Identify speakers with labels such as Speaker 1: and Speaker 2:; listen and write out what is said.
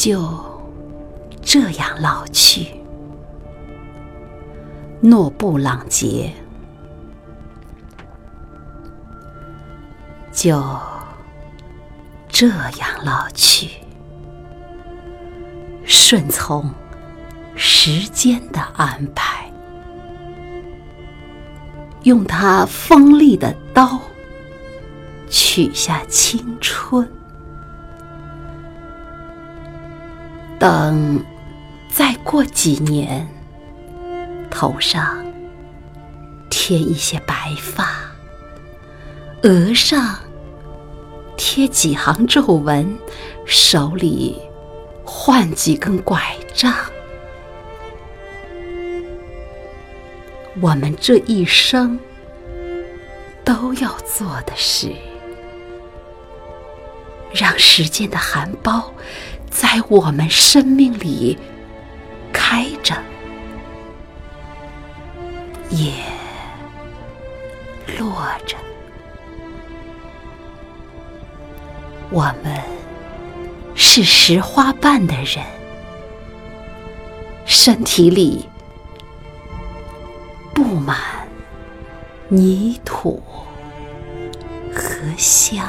Speaker 1: 就这样老去，诺布朗杰，就这样老去，顺从时间的安排，用他锋利的刀取下青春。等再过几年，头上添一些白发，额上贴几行皱纹，手里换几根拐杖，我们这一生都要做的事，让时间的含苞。在我们生命里开着，也落着。我们是拾花瓣的人，身体里布满泥土和香。